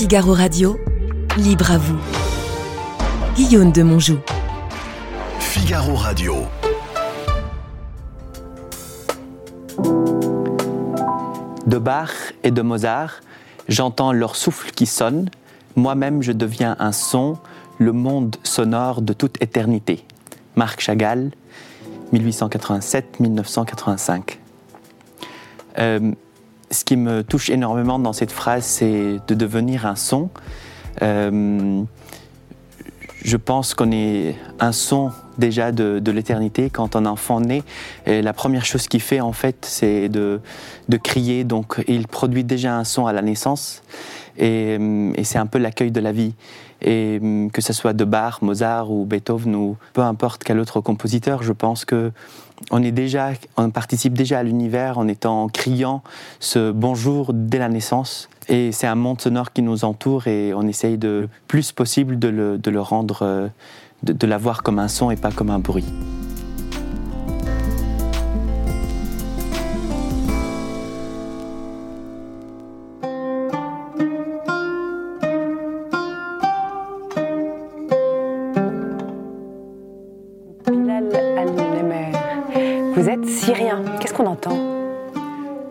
Figaro Radio, libre à vous. Guillaume de Monjou. Figaro Radio. De Bach et de Mozart, j'entends leur souffle qui sonne, moi-même je deviens un son, le monde sonore de toute éternité. Marc Chagall, 1887-1985. Euh, ce qui me touche énormément dans cette phrase, c'est de devenir un son. Euh, je pense qu'on est un son déjà de, l'éternité quand un enfant naît. Et la première chose qu'il fait, en fait, c'est de, de, crier. Donc, il produit déjà un son à la naissance. Et, et c'est un peu l'accueil de la vie. Et que ce soit de Bach, Mozart ou Beethoven ou peu importe quel autre compositeur, je pense que on est déjà, on participe déjà à l'univers en étant criant ce bonjour dès la naissance. Et c'est un monde sonore qui nous entoure et on essaye de plus possible de le, de le rendre, euh, de, de l'avoir comme un son et pas comme un bruit.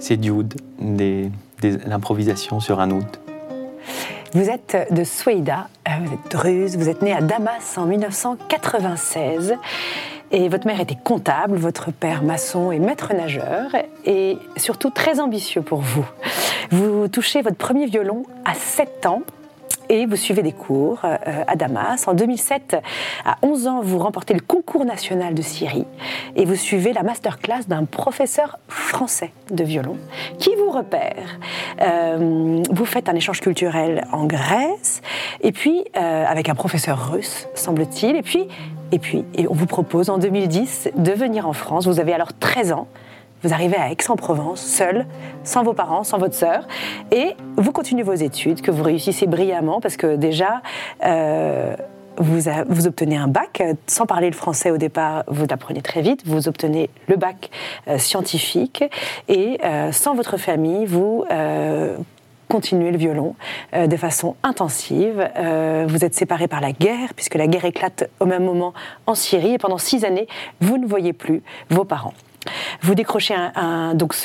C'est du des, l'improvisation sur un oud. Vous êtes de Soueida, euh, vous êtes druze, vous êtes né à Damas en 1996 et votre mère était comptable, votre père maçon et maître nageur et surtout très ambitieux pour vous. Vous touchez votre premier violon à 7 ans et vous suivez des cours euh, à Damas. En 2007, à 11 ans, vous remportez le concours national de Syrie et vous suivez la masterclass d'un professeur français de violon qui vous repère. Euh, vous faites un échange culturel en Grèce et puis euh, avec un professeur russe, semble-t-il. Et puis, et puis et on vous propose en 2010 de venir en France. Vous avez alors 13 ans. Vous arrivez à Aix-en-Provence, seul, sans vos parents, sans votre sœur, et vous continuez vos études, que vous réussissez brillamment, parce que déjà, euh, vous, obtenez un bac, sans parler le français au départ, vous l'apprenez très vite, vous obtenez le bac euh, scientifique, et euh, sans votre famille, vous continuez le violon de façon intensive. vous êtes séparés par la guerre, puisque la guerre éclate au même moment en Syrie, et pendant six années, vous ne voyez plus vos parents. Vous décrochez donc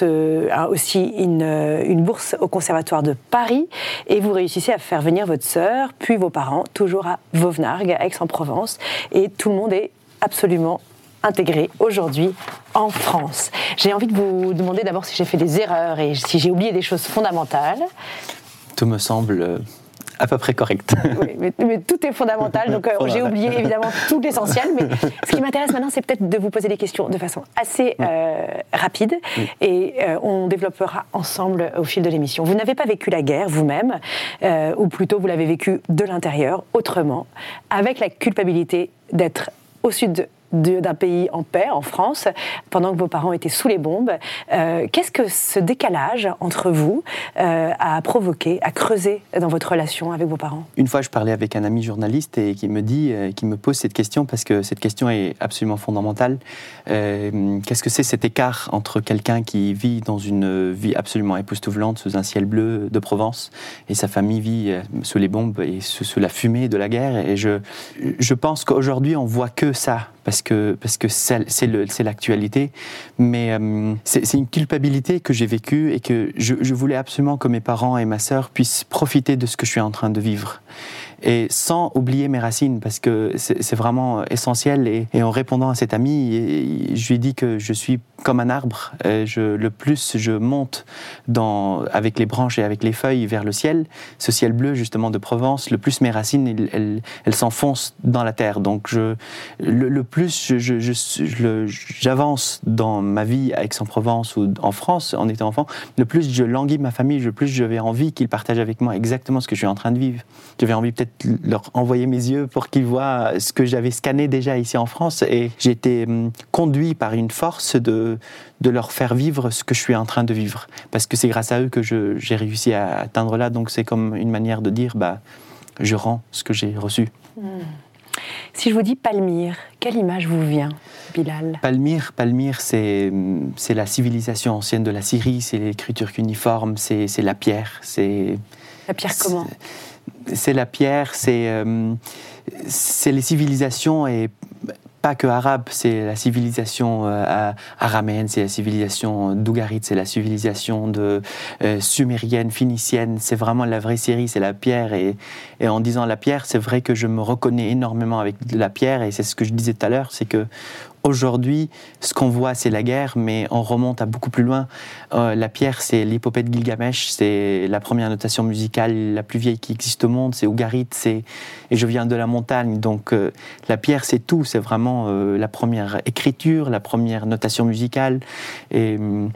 aussi une, bourse au Conservatoire de Paris et vous réussissez à faire venir votre sœur, puis vos parents, toujours à Vauvenargues, à Aix-en-Provence. Et tout le monde est absolument intégré aujourd'hui en France. J'ai envie de vous demander d'abord si j'ai fait des erreurs et si j'ai oublié des choses fondamentales. Tout me semble euh, à peu près correct. Oui, mais, tout est fondamental, donc euh, j'ai oublié évidemment tout l'essentiel. Mais ce qui m'intéresse maintenant, c'est peut-être de vous poser des questions de façon assez euh, rapide et euh, on développera ensemble au fil de l'émission. Vous n'avez pas vécu la guerre vous-même, ou plutôt vous l'avez vécu de l'intérieur, autrement, avec la culpabilité d'être au sud d'un pays en paix, en France, pendant que vos parents étaient sous les bombes. Euh, qu'est-ce que ce décalage entre vous euh, a provoqué, a creusé dans votre relation avec vos parents? Une fois, je parlais avec un ami journaliste et qui me dit, euh, qui me pose cette question parce que cette question est absolument fondamentale. Qu'est-ce que c'est cet écart entre quelqu'un qui vit dans une vie absolument époustouflante sous un ciel bleu de Provence et sa famille vit sous les bombes et sous, la fumée de la guerre? Et je, je pense qu'aujourd'hui, on voit que ça parce que parce que c'est l'actualité, mais euh, c'est une culpabilité que j'ai vécue et que je, je, voulais absolument que mes parents et ma sœur puissent profiter de ce que je suis en train de vivre et sans oublier mes racines parce que c'est vraiment essentiel. Et, en répondant à cet ami, je lui dis que je suis comme un arbre. Je, le plus je monte avec les branches et avec les feuilles vers le ciel, ce ciel bleu justement de Provence, le plus mes racines elles, s'enfoncent dans la terre. Donc le, plus j'avance dans ma vie à Aix-en-Provence ou en France en étant enfant, le plus je languis ma famille, le plus j'avais envie qu'ils partagent avec moi exactement ce que je suis en train de vivre. J'avais envie peut-être leur envoyer mes yeux pour qu'ils voient ce que j'avais scanné déjà ici en France. Et j'ai été hum, conduit par une force de, de leur faire vivre ce que je suis en train de vivre. Parce que c'est grâce à eux que j'ai réussi à atteindre là. Donc c'est comme une manière de dire, bah, je rends ce que j'ai reçu. Hmm. Si je vous dis Palmyre, quelle image vous vient, Bilal? Palmyre, Palmyre c'est la civilisation ancienne de la Syrie, c'est l'écriture cuniforme, c'est la pierre. La pierre comment? C'est la pierre, c'est euh, c'est les civilisations et pas que arabe, c'est la civilisation euh, araméenne, c'est la civilisation d'Ougarit, c'est la civilisation de euh, sumérienne, phénicienne. C'est vraiment la vraie série, c'est la pierre. Et, et, en disant la pierre, c'est vrai que je me reconnais énormément avec la pierre. Et c'est ce que je disais tout à l'heure, c'est que Aujourd'hui, ce qu'on voit, c'est la guerre, mais on remonte à beaucoup plus loin. Euh, la pierre, c'est l'hypopète Gilgamesh, c'est la première notation musicale la plus vieille qui existe au monde, c'est Ougarit, c'est et je viens de la montagne, donc euh, la pierre, c'est tout, c'est vraiment euh, la première écriture, la première notation musicale. Et, hum,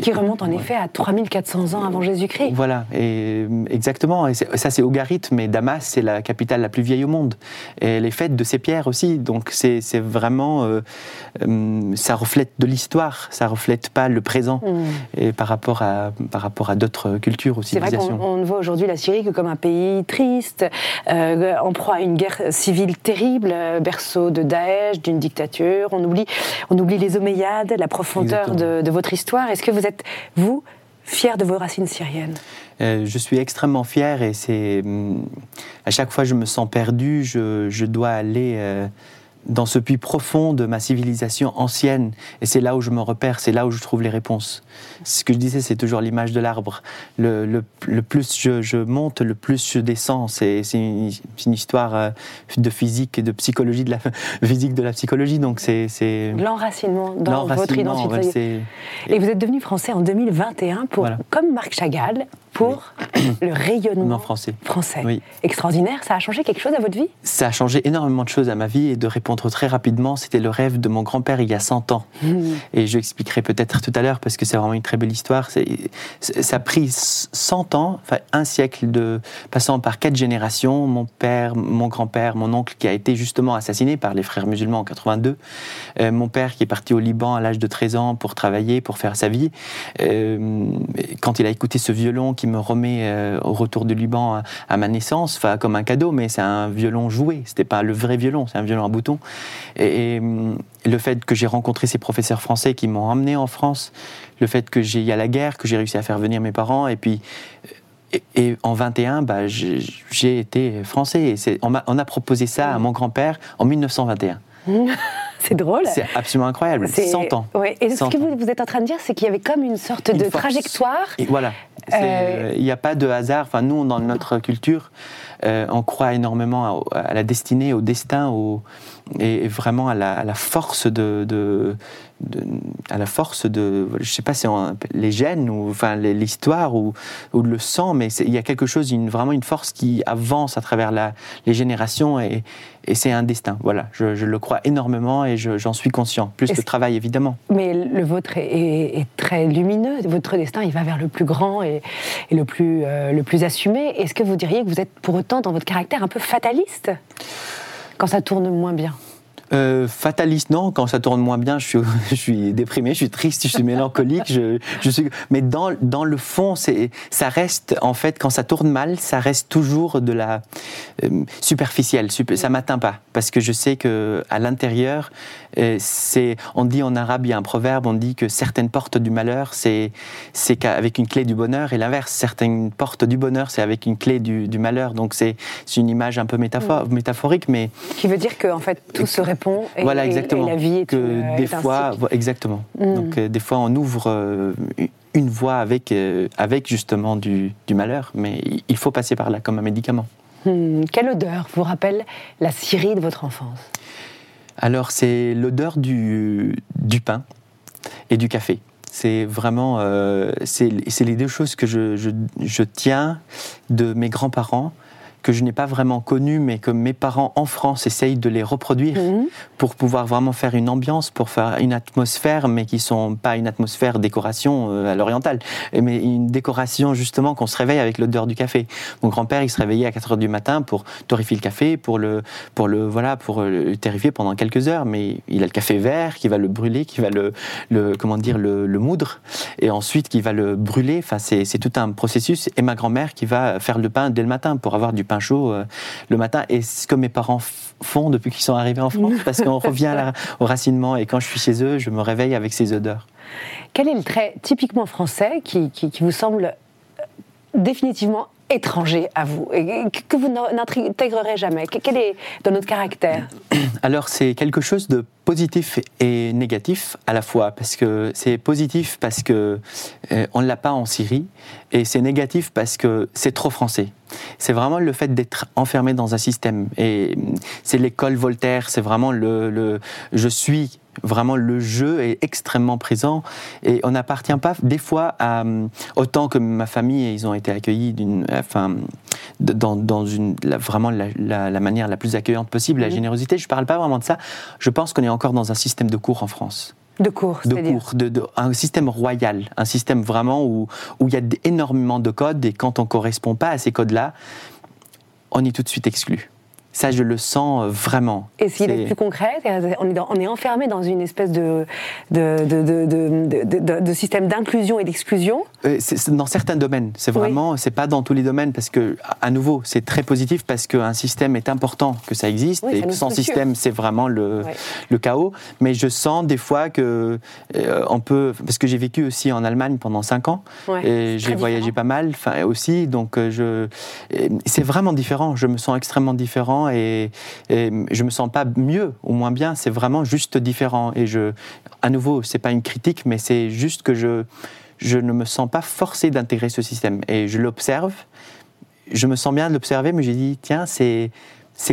qui remonte en effet à 3400 ans avant Jésus-Christ. Voilà, et, exactement. Et ça, c'est Ougarit, mais Damas, c'est la capitale la plus vieille au monde. Et elle est faite de ces pierres aussi. Donc, c'est vraiment. Euh, euh, ça reflète de l'histoire, ça reflète pas le présent mm. et par rapport à, par rapport à d'autres cultures ou civilisations. C'est vrai qu'on voit aujourd'hui la Syrie que comme un pays triste, euh, en proie à une guerre civile terrible, berceau de Daesh, d'une dictature. On oublie, on oublie les Omeyyades, la profondeur de, de, votre histoire. Est-ce que vous êtes, vous, fier de vos racines syriennes? Euh, Je suis extrêmement fier et c'est. Hum, à chaque fois je me sens perdu, je, je dois aller. Euh, dans ce puits profond de ma civilisation ancienne. Et c'est là où je me repère, c'est là où je trouve les réponses. Ce que je disais, c'est toujours l'image de l'arbre. Le, le, plus je, je, monte, le plus je descends. C'est une, une, histoire euh, de physique et de psychologie, de la physique de la psychologie. Donc c'est l'enracinement dans votre identité. et vous êtes devenu français en 2021 pour, comme Marc Chagall, pour le rayonnement français. français. Oui. Extraordinaire, ça a changé quelque chose à votre vie? Ça a changé énormément de choses à ma vie et de répondre très rapidement, c'était le rêve de mon grand-père il y a 100 ans. Mmh. Et je expliquerai peut-être tout à l'heure parce que c'est vraiment une très belle histoire. Ça a pris 100 ans, enfin un siècle de passant par quatre générations, mon père, mon grand-père, mon oncle qui a été justement assassiné par les frères musulmans en 82, euh, mon père qui est parti au Liban à l'âge de 13 ans pour travailler, pour faire sa vie. Euh, quand il a écouté ce violon qui me remet euh, au retour du Liban à, ma naissance, comme un cadeau, mais c'est un violon joué, c'était pas le vrai violon, c'est un violon à bouton. Et, le fait que j'ai rencontré ces professeurs français qui m'ont emmené en France, le fait que j'ai y a la guerre, que j'ai réussi à faire venir mes parents, et puis et, en 21, bah, j'ai été français. On a proposé ça à mon grand-père en 1921. c'est drôle. C'est absolument incroyable. 100 ans. Et ce que vous, êtes en train de dire, c'est qu'il y avait comme une sorte de trajectoire. Et voilà. Euh, il n'y a pas de hasard. Enfin, nous, dans notre culture, euh, on croit énormément à, la destinée, au destin, au, et, vraiment à la, force de, à la force de, je sais pas si on, les gènes ou enfin l'histoire ou, ou, le sang, mais il y a quelque chose, une, vraiment une force qui avance à travers la, les générations et, et c'est un destin. Voilà, je, le crois énormément et j'en suis conscient. Plus de travail évidemment. Mais le vôtre est, très lumineux. Votre destin, il va vers le plus grand et, et le plus euh, le plus assumé. Est-ce que vous diriez que vous êtes pour dans votre caractère un peu fataliste quand ça tourne moins bien euh, fataliste, non. Quand ça tourne moins bien, je suis, je suis déprimé, je suis triste, je suis mélancolique. Je, je suis... Mais dans, dans le fond, ça reste, en fait, quand ça tourne mal, ça reste toujours de la euh, superficielle. ça m'atteint pas. Parce que je sais que à l'intérieur, euh, c'est, on dit en arabe, il y a un proverbe, on dit que certaines portes du malheur, c'est, qu'avec une clé du bonheur, et l'inverse, certaines portes du bonheur, c'est avec une clé du, du malheur. Donc c'est, une image un peu métaphore, mm. métaphorique, mais. Qui veut dire qu'en fait, tout et, voilà, exactement. la vie est que euh, des fois, exactement. Mm. Donc euh, des fois, on ouvre euh, une voie avec, avec justement du, du, malheur, mais il faut passer par là comme un médicament. Hmm. Quelle odeur vous rappelle la Syrie de votre enfance? Alors c'est l'odeur du, du pain et du café. C'est vraiment, c'est les deux choses que je, je, je tiens de mes grands-parents que je n'ai pas vraiment connu, mais que mes parents en France essayent de les reproduire mhm. pour pouvoir vraiment faire une ambiance, pour faire une atmosphère, mais qui sont pas une atmosphère décoration euh, à l'orientale, mais une décoration justement qu'on se réveille avec l'odeur du café. Mon grand-père, il se réveillait à 4 heures du matin pour torréfier le café, pour le, pour le, voilà, pour le terrifier pendant quelques heures, mais il a le café vert qui va le brûler, qui va le, le comment dire, le, le moudre, et ensuite qui va le brûler. Enfin, c'est tout un processus. Et ma grand-mère qui va faire le pain dès le matin pour avoir du pain chaud euh, le matin. Et ce que mes parents font depuis qu'ils sont arrivés en France, parce qu'on revient au racinement. Et quand je suis chez eux, je me réveille avec ces odeurs. Quel est le trait typiquement français qui, qui, vous semble euh, définitivement étranger à vous et que vous n'intégrerez jamais? Quel est dans notre caractère? Alors c'est quelque chose de positif et négatif à la fois parce que c'est positif parce que euh, on ne l'a pas en Syrie et c'est négatif parce que c'est trop français. C'est vraiment le fait d'être enfermé dans un système et c'est l'école Voltaire, c'est vraiment le, le je suis Vraiment, le jeu est extrêmement présent et on n'appartient pas des fois à autant que ma famille, ils ont été accueillis d'une, enfin, dans, dans une, vraiment la, la, manière la plus accueillante possible, la mhm. générosité. Je ne parle pas vraiment de ça. Je pense qu'on est encore dans un système de cours en France. De cours, de cours, de, de, un système royal, un système vraiment où, où il y a énormément de codes et quand on ne correspond pas à ces codes-là, on est tout de suite exclu. Ça, je le sens euh, vraiment. Et s'il est... plus concret, on est, on est, enfermé dans une espèce de, de, de système d'inclusion et d'exclusion euh, Dans certains domaines. C'est vraiment, c'est pas dans tous les domaines parce que, à nouveau, c'est très positif parce qu'un système est important que ça existe et sans système, c'est vraiment le, le, chaos. Mais je sens des fois que euh, on peut, parce que j'ai vécu aussi en Allemagne pendant cinq ans et j'ai voyagé pas mal, aussi, donc je, c'est vraiment différent. Je me sens extrêmement différent et, et, je me sens pas mieux ou moins bien, c'est vraiment juste différent. Et je, à nouveau, c'est pas une critique, mais c'est juste que je, je ne me sens pas forcé d'intégrer ce système. Et je l'observe, je me sens bien de l'observer, mais j'ai dit, tiens, c'est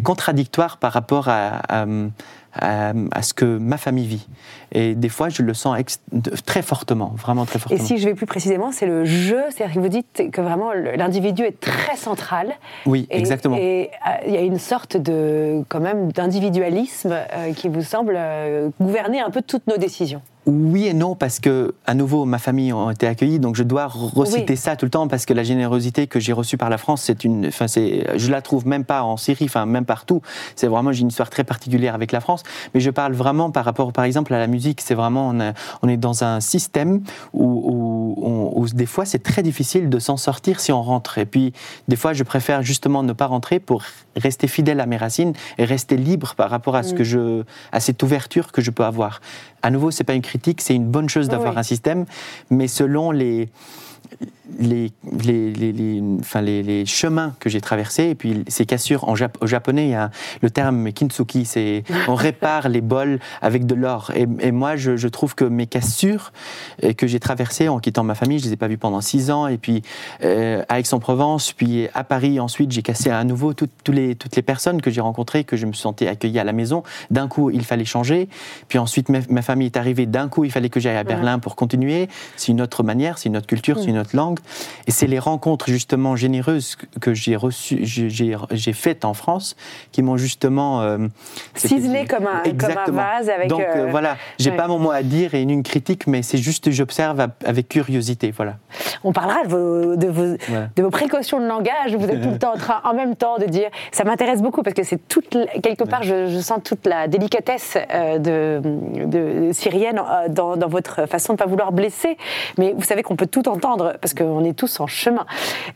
contradictoire par rapport à, ce que ma famille vit. Et des fois, je le sens très fortement, vraiment très fortement. Et si je vais plus précisément, c'est le jeu, c'est-à-dire que vous dites que vraiment l'individu est très central. Oui, exactement. Et euh, il y a une sorte de, quand même, d'individualisme euh, qui vous semble euh, gouverner un peu toutes nos décisions. Oui et non, parce que, à nouveau, ma famille a été accueillie, donc je dois reciter ça tout le temps, parce que la générosité que j'ai reçue par la France, c'est une, enfin, c'est, je la trouve même pas en Syrie, enfin, même partout. C'est vraiment, j'ai une histoire très particulière avec la France, mais je parle vraiment par rapport, par exemple, à la musique. C'est vraiment, on, est dans un système où, où, des fois, c'est très difficile de s'en sortir si on rentre. Et puis, des fois, je préfère justement ne pas rentrer pour rester fidèle à mes racines et rester libre par rapport à ce mm. que je, à cette ouverture que je peux avoir. À nouveau, c'est pas une critique, c'est une bonne chose d'avoir un système, mais selon les, les, les, les, enfin, les, chemins que j'ai traversés et puis ces cassures. En au japonais, il y a le terme kintsuki, c'est on répare les bols avec de l'or. Et, moi, je, trouve que mes cassures euh, que j'ai traversées en quittant ma famille, je les ai pas vues pendant six ans. Et puis euh, à Aix-en-Provence, puis à Paris, ensuite, j'ai cassé à nouveau les, toutes les personnes que j'ai rencontrées, que je me sentais accueilli à la maison. D'un coup, il fallait changer. Puis ensuite, ma, famille est arrivée. D'un coup, il fallait que j'aille à Berlin pour continuer. C'est une autre manière, c'est une autre culture, c'est une autre langue. Et c'est les rencontres justement généreuses que j'ai reçues, j'ai faites en France, qui m'ont justement euh, ciselé comme un, comme un, vase avec. Donc euh, euh, voilà, j'ai pas mon mot à dire et une critique, mais c'est juste j'observe avec curiosité, voilà. On parlera de vos, de vos, de vos précautions de langage. Vous êtes tout le temps en train, en même temps, de dire. Ça m'intéresse beaucoup parce que c'est toute quelque part, je, sens toute la délicatesse de, de, syrienne dans, dans, votre façon de pas vouloir blesser. Mais vous savez qu'on peut tout entendre parce que on est tous en chemin.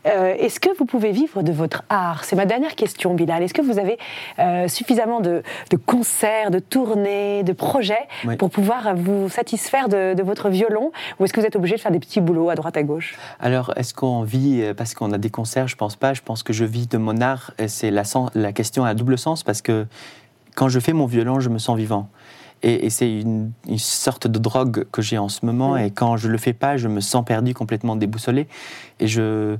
Euh, est-ce que vous pouvez vivre de votre art? C'est ma dernière question, Bilal. Est-ce que vous avez euh, suffisamment de, concerts, de tournées, de projets pour pouvoir vous satisfaire de, votre violon? Ou est-ce que vous êtes obligé de faire des petits boulots à droite à gauche? Alors, est-ce qu'on vit euh, parce qu'on a des concerts? Je pense pas. Je pense que je vis de mon art. C'est la, la question à double sens parce que quand je fais mon violon, je me sens vivant. Et, c'est une, sorte de drogue que j'ai en ce moment. Et quand je le fais pas, je me sens perdu, complètement déboussolé. Et je,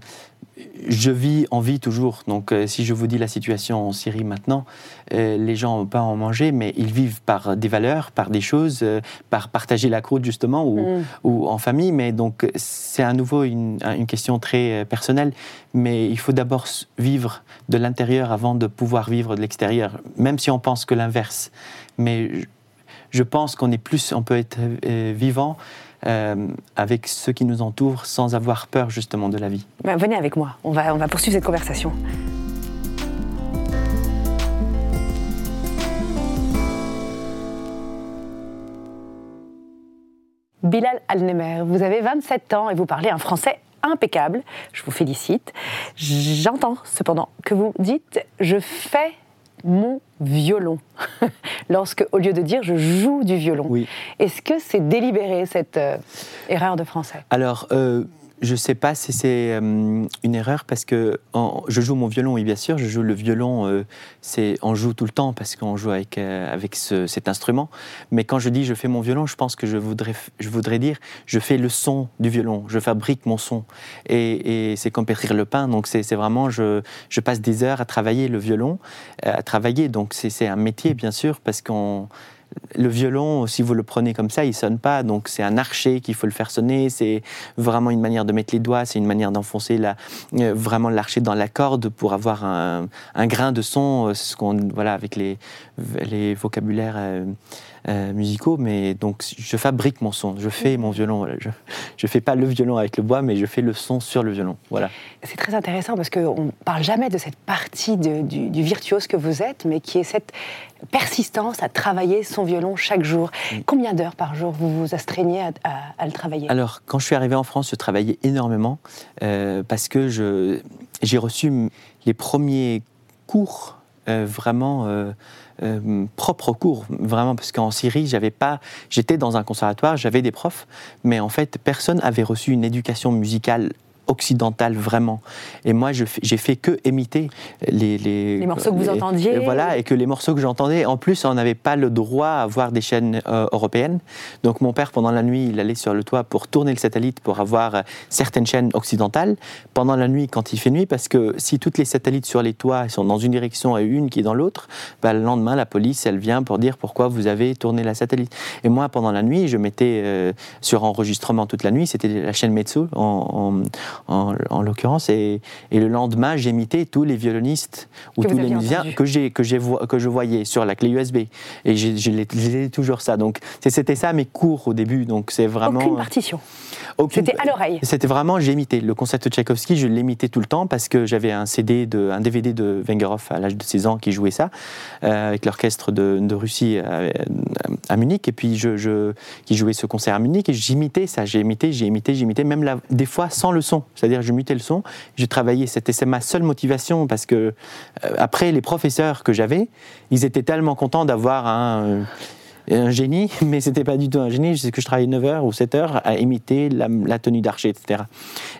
je vis en vie toujours. Donc, euh, si je vous dis la situation en Syrie maintenant, euh, les gens n'ont pas à en manger, mais ils vivent par des valeurs, par des choses, euh, par partager la croûte justement, ou, mm. ou en famille. Mais donc, c'est à nouveau une, une, question très personnelle. Mais il faut d'abord vivre de l'intérieur avant de pouvoir vivre de l'extérieur, même si on pense que l'inverse. Mais je pense qu'on est plus, on peut être euh, vivant euh, avec ceux qui nous entourent sans avoir peur justement de la vie. Ben, venez avec moi, on va, on va poursuivre cette conversation. Bilal Alnemer, vous avez 27 ans et vous parlez un français impeccable. Je vous félicite. J'entends cependant que vous dites je fais mon violon, lorsque, au lieu de dire je joue du violon. Est-ce que c'est délibéré, cette euh, erreur de français? Alors, euh, je sais pas si c'est euh, une erreur parce que je joue mon violon, oui bien sûr, je joue le violon, euh, on joue tout le temps parce qu'on joue avec euh, avec ce- cet instrument. Mais quand je dis je fais mon violon, je pense que je voudrais je voudrais dire je fais le son du violon, je fabrique mon son et, et c'est comme pétrir le pain. Donc c'est vraiment je je passe des heures à travailler le violon, euh, à travailler. Donc c'est un métier bien sûr parce qu'on le violon, si vous le prenez comme ça, il sonne pas. Donc c'est un archet qu'il faut le faire sonner. C'est vraiment une manière de mettre les doigts. C'est une manière d'enfoncer la, euh, vraiment l'archet dans la corde pour avoir un, grain de son. euh, Ce qu'on voilà avec les les vocabulaires euh, euh, musicaux. Mais donc je fabrique mon son. Je fais mon violon. Voilà. Je je fais pas le violon avec le bois, mais je fais le son sur le violon. Voilà. C'est très intéressant parce qu'on ne parle jamais de cette partie de- du, du virtuose que vous êtes, mais qui est cette persistance à travailler son violon chaque jour. Combien d'heures par jour vous vous astreignez à, à- à le travailler? Alors, quand je suis arrivé en France, je travaillais énormément euh, parce que je- j'ai reçu les premiers cours euh, vraiment euh, propres cours, vraiment parce qu'en Syrie, j'avais pas, j'étais dans un conservatoire, j'avais des profs, mais en fait, personne avait reçu une éducation musicale occidentale vraiment. Et moi, j'ai fait que imiter les, les, Les morceaux que vous entendiez. et voilà, et que les morceaux que j'entendais, en plus, on n'avait pas le droit à voir des chaînes euh, européennes. Donc mon père, pendant la nuit, il allait sur le toit pour tourner le satellite pour avoir euh, certaines chaînes occidentales. Pendant la nuit, quand il fait nuit, parce que si toutes les satellites sur les toits sont dans une direction et une qui est dans l'autre, bah, le lendemain, la police, elle vient pour dire pourquoi vous avez tourné la satellite. Et moi, pendant la nuit, je mettais euh, sur enregistrement toute la nuit, c'était la chaîne en, en, en- en l'occurrence, et, et le lendemain, j'imitais tous les violonistes ou Que tous les musiciens entendu. que j'ai que j'ai que je voyais sur la clé USB et j'ai toujours ça donc c'était ça mes cours au début donc c'est vraiment Aucune partition. Aucune- C'était à l'oreille. c'était vraiment j'imitais le concerto de Tchaïkovski je l'imitais tout le temps parce que j'avais un CD de un DVD de Wengerhoff à l'âge de 16 ans qui jouait ça euh, avec l'orchestre de, de Russie à, à Munich. Et puis je, je- qui jouait ce concert à Munich et j'imitais ça. J'ai imité j'ai imité j'ai imité même la- des fois sans le son. C'est-à-dire je mutais le son je travaillais. C'était ma seule motivation parce que euh, après les professeurs que j'avais ils étaient tellement contents d'avoir un euh, un génie, mais c'était pas du tout un génie, c'est que je travaillais 9 heures ou 7 heures à imiter la, tenue d'archer, etc.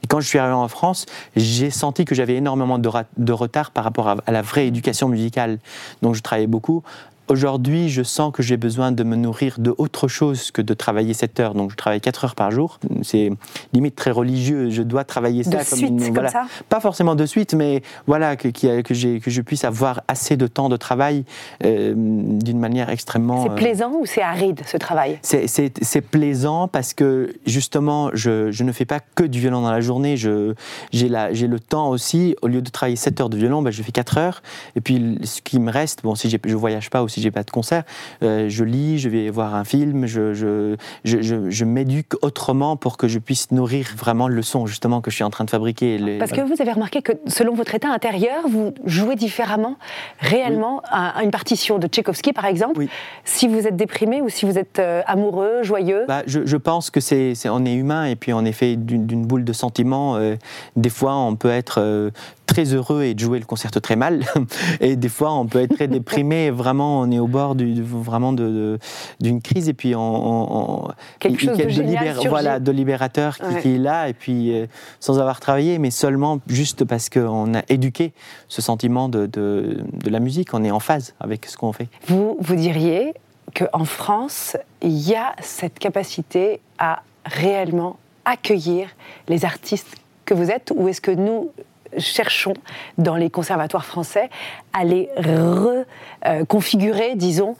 Et quand je suis arrivé en France, j'ai senti que j'avais énormément de retard par rapport à, à la vraie éducation musicale. Donc je travaillais beaucoup. Aujourd'hui, je sens que j'ai besoin de me nourrir de autre chose que de travailler 7 heures. Donc je travaille 4 heures par jour. C'est limite très religieux. Je dois travailler ça De comme suite, une, comme voilà, ça? Pas forcément de suite, mais voilà, que, que, je puisse avoir assez de temps de travail euh, d'une manière extrêmement. C'est euh, plaisant ou c'est aride ce travail? C'est- plaisant parce que justement, je, je ne fais pas que du violon dans la journée. J'ai le temps aussi, au lieu de travailler 7 heures de violon, ben, je fais 4 heures. Et puis ce qui me reste, bon, si je voyage pas ou si j'ai pas de concert, euh, je lis, je vais voir un film, je, je, je, m'éduque autrement pour que je puisse nourrir vraiment le son justement que je suis en train de fabriquer. Les- Parce que vous avez remarqué que selon votre état intérieur, vous jouez différemment réellement à une partition de Tchaïkovski, par exemple, Oui. si vous êtes déprimé ou si vous êtes euh, amoureux, joyeux? Bah, je, pense que c'est, on est humain et puis on est fait d'une, boule de sentiments. euh, des fois, on peut être très heureux et de jouer le concerto très mal, et des fois, on peut être très déprimé. et Vraiment, on est au bord du, vraiment de, de- d'une crise et puis on, on- Quelque il- chose il- de génial voilà, de libérateur qui, Ouais. qui est là et puis euh, sans avoir travaillé, mais seulement juste parce qu'on a éduqué ce sentiment de, de, de la musique. On est en phase avec ce qu'on fait. Vous, vous diriez qu'en France, il y a cette capacité à réellement accueillir les artistes que vous êtes ou est-ce que nous cherchons dans les conservatoires français à les reconfigurer, disons,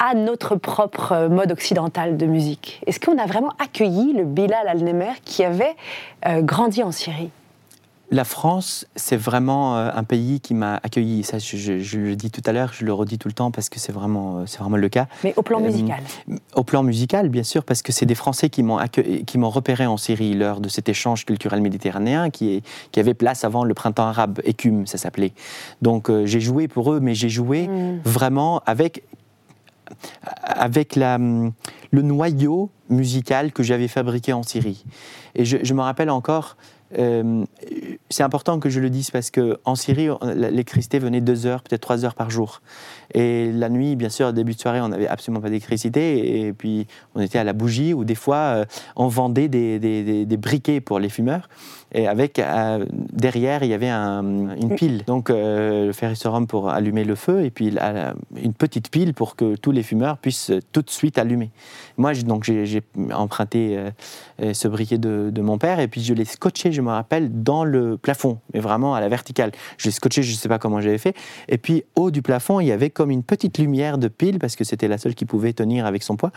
à notre propre mode occidental de musique. Est-ce qu'on a vraiment accueilli le Bilal Al-Nemer qui avait euh, grandi en Syrie? La France, c'est vraiment euh, un pays qui m'a accueilli. Ça, je, je- je le dis tout à l'heure, je le redis tout le temps parce que c'est vraiment, euh, c'est vraiment le cas. Mais au plan Euh, musical Au plan musical, bien sûr, parce que c'est des Français qui m'ont qui m'ont repéré en Syrie lors de cet échange culturel méditerranéen qui, est, qui avait place avant le printemps arabe, Écume, ça s'appelait. Donc euh, j'ai joué pour eux, mais j'ai joué Mm. vraiment avec avec la, le noyau musical que j'avais fabriqué en Syrie. Et je, je me rappelle encore euh, c'est important que je le dise parce qu'en Syrie, l'électricité venait deux heures, peut-être trois heures par jour. Et la nuit, bien sûr, début de soirée, on n'avait absolument pas d'électricité. Et puis, on était à la bougie ou des fois, euh, on vendait des, briquets pour les fumeurs. Et avec, euh, derrière, il y avait une pile. Donc, euh, le ferrisserum pour allumer le feu et puis une petite pile pour que tous les fumeurs puissent tout de suite allumer. Moi, donc, j'ai emprunté ce briquet de, de, mon père et puis je l'ai scotché, je me rappelle, dans le plafond, mais vraiment à la verticale. Je l'ai scotché, je ne sais pas comment j'avais fait. Et puis, haut du plafond, il y avait comme une petite lumière de pile, parce que c'était la seule qui pouvait tenir avec son poids.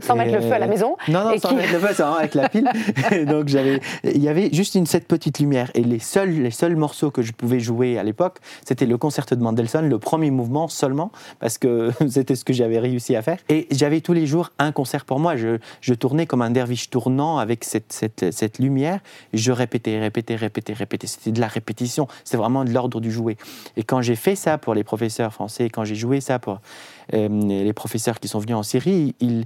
Sans mettre le feu à la maison Non, non, sans mettre le feu, avec la pile. donc j'avais, il y avait juste une cette petite lumière. Et les seuls, les seuls morceaux que je pouvais jouer à l'époque, c'était le concerto de Mendelssohn, le premier mouvement seulement, parce que c'était ce que j'avais réussi à faire. Et j'avais tous les jours un concert pour moi. Je, je tournais comme un derviche tournant avec cette, cette, cette lumière. Je répétais, répétais, répétais, répétais. C'était de la répétition. C'était vraiment de l'ordre du jouer. Et quand j'ai fait ça pour les professeurs français, quand j'ai joué ça pour euh, les professeurs qui sont venus en Syrie, ils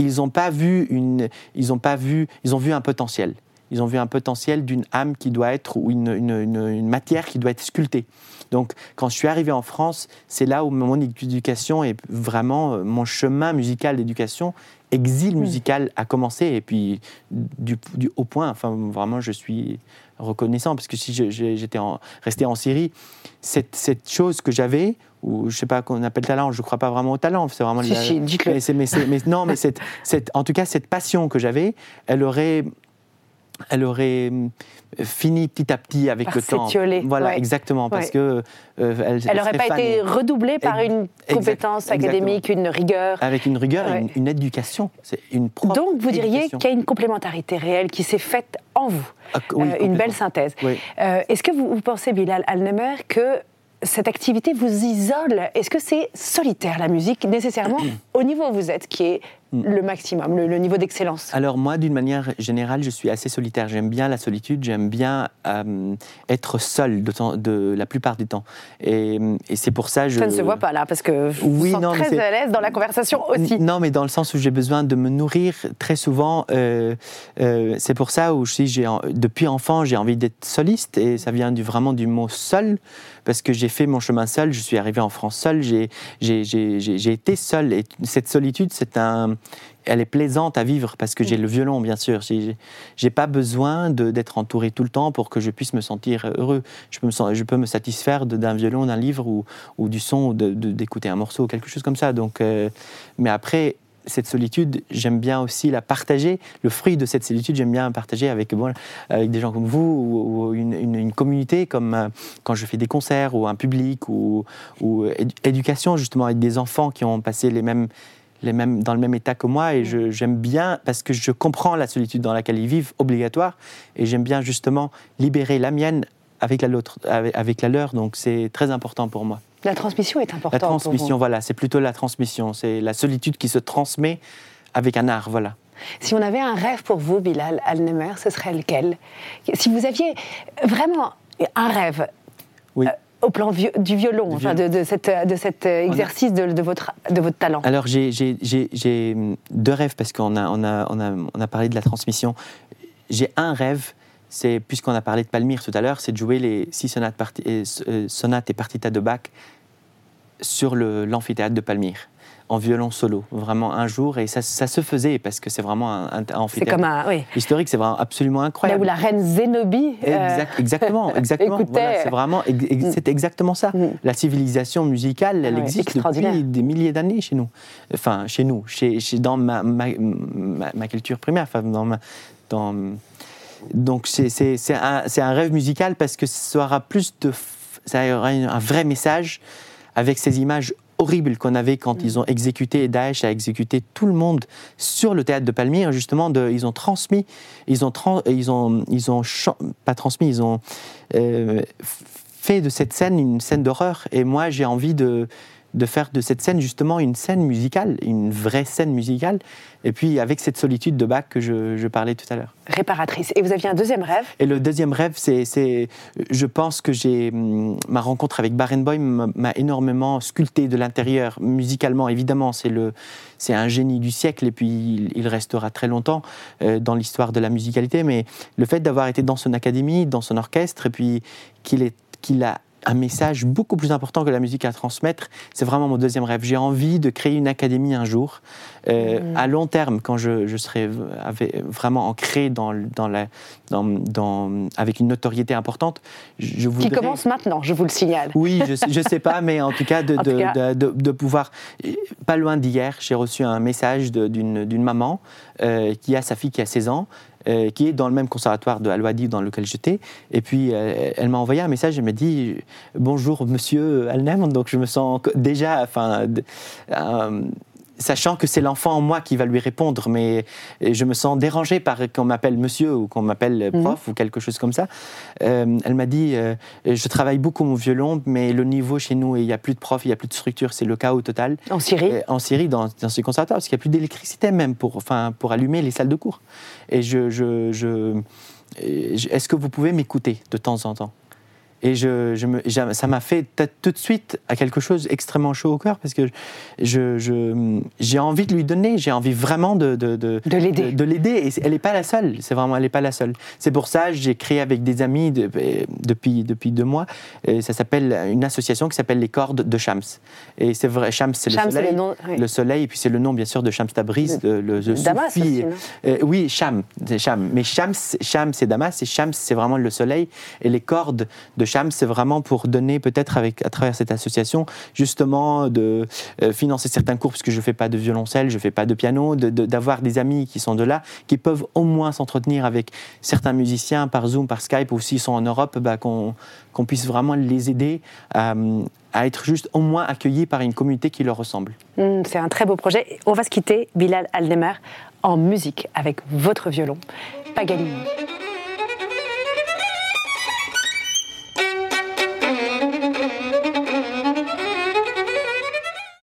ils n'ont pas vu une, ils pas vu, ils ont vu un potentiel. Ils ont vu un potentiel d'une âme qui doit être ou une, une, matière qui doit être sculptée. Donc, quand je suis arrivé en France, c'est là où mon éducation est vraiment euh, mon chemin musical d'éducation, exil hmm. musical a commencé. Et puis, du, du, au point, enfin, vraiment, je suis reconnaissant parce que si j'étais resté en Syrie, cette, cette chose que j'avais, ou je sais pas qu'on appelle talent, je crois pas vraiment au talent, c'est vraiment. Si, si, dites-le. Mais, mais, non, mais cette, cette, en tout cas, cette passion que j'avais, elle aurait, elle aurait hum, fini petit à petit avec par le temps. Voilà, exactement, parce que euh, elle n'aurait pas été redoublée par une compétence académique, une rigueur. Avec une rigueur, une, éducation, c'est une propre Donc vous diriez qu'il y a une complémentarité réelle qui s'est faite en vous, ah, euh, une belle synthèse. Euh, est-ce que vous, vous pensez, Bilal Alnemer, que cette activité vous isole? Est-ce que c'est solitaire la musique nécessairement au niveau où vous êtes, qui est Mm. le maximum, le, niveau d'excellence Alors moi, d'une manière générale, je suis assez solitaire. J'aime bien la solitude, j'aime bien euh, être seul de, de, la plupart du temps. Et, c'est pour ça je... Ça ne se voit pas là, parce que je oui, sens très à l'aise dans la conversation aussi. Non, mais dans le sens où j'ai besoin de me nourrir très souvent. Euh, euh, c'est pour ça où j'ai, depuis enfant, j'ai envie d'être soliste, et ça vient du, vraiment du mot seul, parce que j'ai fait mon chemin seul, je suis arrivé en France seul, j'ai été seul. Et cette solitude, c'est un elle est plaisante à vivre parce que j'ai le violon, bien sûr. J'ai pas besoin d'être entouré tout le temps pour que je puisse me sentir heureux. Je peux me, je peux me satisfaire d'un violon, d'un livre ou, ou, du son, ou d'écouter un morceau, quelque chose comme ça. Donc, euh, mais après, cette solitude, j'aime bien aussi la partager. Le fruit de cette solitude, j'aime bien partager avec, bon, avec des gens comme vous ou, une, communauté, comme euh, quand je fais des concerts ou un public ou, ou éducation, justement, avec des enfants qui ont passé les mêmes les mêmes, dans le même état que moi et j'aime bien parce que je comprends la solitude dans laquelle ils vivent, obligatoire, et j'aime bien justement libérer la mienne avec la, avec, avec la leur, donc c'est très important pour moi. La transmission est importante. La transmission, voilà, c'est plutôt la transmission, c'est la solitude qui se transmet avec un art, voilà. Si on avait un rêve pour vous, Bilal Alnemer, ce serait lequel? Si vous aviez vraiment un rêve, oui. Euh, au plan du violon, enfin de, de, cette, de cet exercice de, de, votre, de votre talent. Alors j'ai deux rêves parce qu'on a, on a, on a, on a parlé de la transmission. J'ai un rêve, c'est puisqu'on a parlé de Palmyre tout à l'heure, c'est de jouer les six sonates, et, euh, sonates et partitas de Bach sur l'amphithéâtre de Palmyre en violon solo, vraiment un jour, et ça, se faisait parce que c'est vraiment un, un, C'est comme un, oui. historique, c'est vraiment absolument incroyable. Là où la reine Zénobie. Euh, exactement, exactement. c'est vraiment, mm. c'est exactement ça. Mm. La civilisation musicale, elle existe depuis des milliers d'années chez nous. Enfin, chez nous, chez, dans ma, ma, ma, culture primaire, enfin, dans ma, dans, donc c'est un, un, rêve musical parce que ça aura plus de, ça aura un vrai message avec ces images horrible qu'on avait quand mm. ils ont exécuté, Daesh a exécuté tout le monde sur le théâtre de Palmyre, justement, de, ils ont transmis, ils ont, ils ont, ils ont pas transmis, ils ont euh, fait de cette scène une scène d'horreur. Et moi, j'ai envie de, de faire de cette scène justement une scène musicale, une vraie scène musicale, et puis avec cette solitude de Bach que je, parlais tout à l'heure. Réparatrice. Et vous aviez un deuxième rêve? Et le deuxième rêve, c'est, je pense que j'ai hum, ma rencontre avec Barenboim m'a énormément sculpté de l'intérieur, musicalement évidemment, c'est le, c'est un génie du siècle, et puis il, restera très longtemps euh, dans l'histoire de la musicalité, mais le fait d'avoir été dans son académie, dans son orchestre, et puis qu'il est qu'il a un message beaucoup plus important que la musique à transmettre. C'est vraiment mon deuxième rêve. J'ai envie de créer une académie un jour, euh, mm. à long terme, quand je, serai vraiment ancré dans, dans la, dans, avec une notoriété importante. Je voudrais... Qui commence maintenant, je vous le signale. Oui, je ne sais pas, mais en tout cas, de, de, de, pouvoir. Pas loin d'hier, j'ai reçu un message d'une maman euh, qui a sa fille qui a 16 ans euh, qui est dans le même conservatoire de Al-Wadi dans lequel j'étais. Et puis, euh, elle m'a envoyé un message, elle m'a dit Bonjour, monsieur Alnem. Donc, je me sens déjà, enfin, sachant que c'est l'enfant en moi qui va lui répondre, mais je me sens dérangé par qu'on m'appelle monsieur ou qu'on m'appelle mhm. prof ou quelque chose comme ça. Euh, elle m'a dit, euh, je travaille beaucoup mon violon, mais le niveau chez nous, il n'y a plus de prof, il n'y a plus de structure, c'est le chaos total. En Syrie? En Syrie, dans, dans ce conservatoire, parce qu'il n'y a plus d'électricité même pour, enfin, pour allumer les salles de cours. Et je, je, je est-ce que vous pouvez m'écouter de temps en temps? Et je, je me, ça m'a fait tout de suite à quelque chose extrêmement chaud au cœur parce que j'ai je, envie de lui donner, j'ai envie vraiment de, de, de, de l'aider. De, l'aider. Et elle n'est pas la seule, c'est vraiment, elle n'est pas la seule. C'est pour ça que j'ai créé avec des amis depuis, depuis deux mois, et ça s'appelle une association qui s'appelle les cordes de Shams. Et c'est vrai, Shams, c'est le soleil. Le, soleil, et puis c'est le nom, bien sûr, de Shams Tabriz, le, le, Damas aussi, euh, oui, Sham, Sham. Mais Shams, Shams c'est Damas, et Shams, c'est vraiment le soleil. Et les cordes de C'est vraiment pour donner peut-être avec à travers cette association justement de euh, financer certains cours parce que je fais pas de violoncelle, je fais pas de piano, d'avoir des amis qui sont de là, qui peuvent au moins s'entretenir avec certains musiciens par Zoom, par Skype ou s'ils sont en Europe, bah, qu'on puisse vraiment les aider à, être juste au moins accueillis par une communauté qui leur ressemble. Mmh, c'est un très beau projet. On va se quitter, Bilal Aldemer, en musique avec votre violon, Paganini.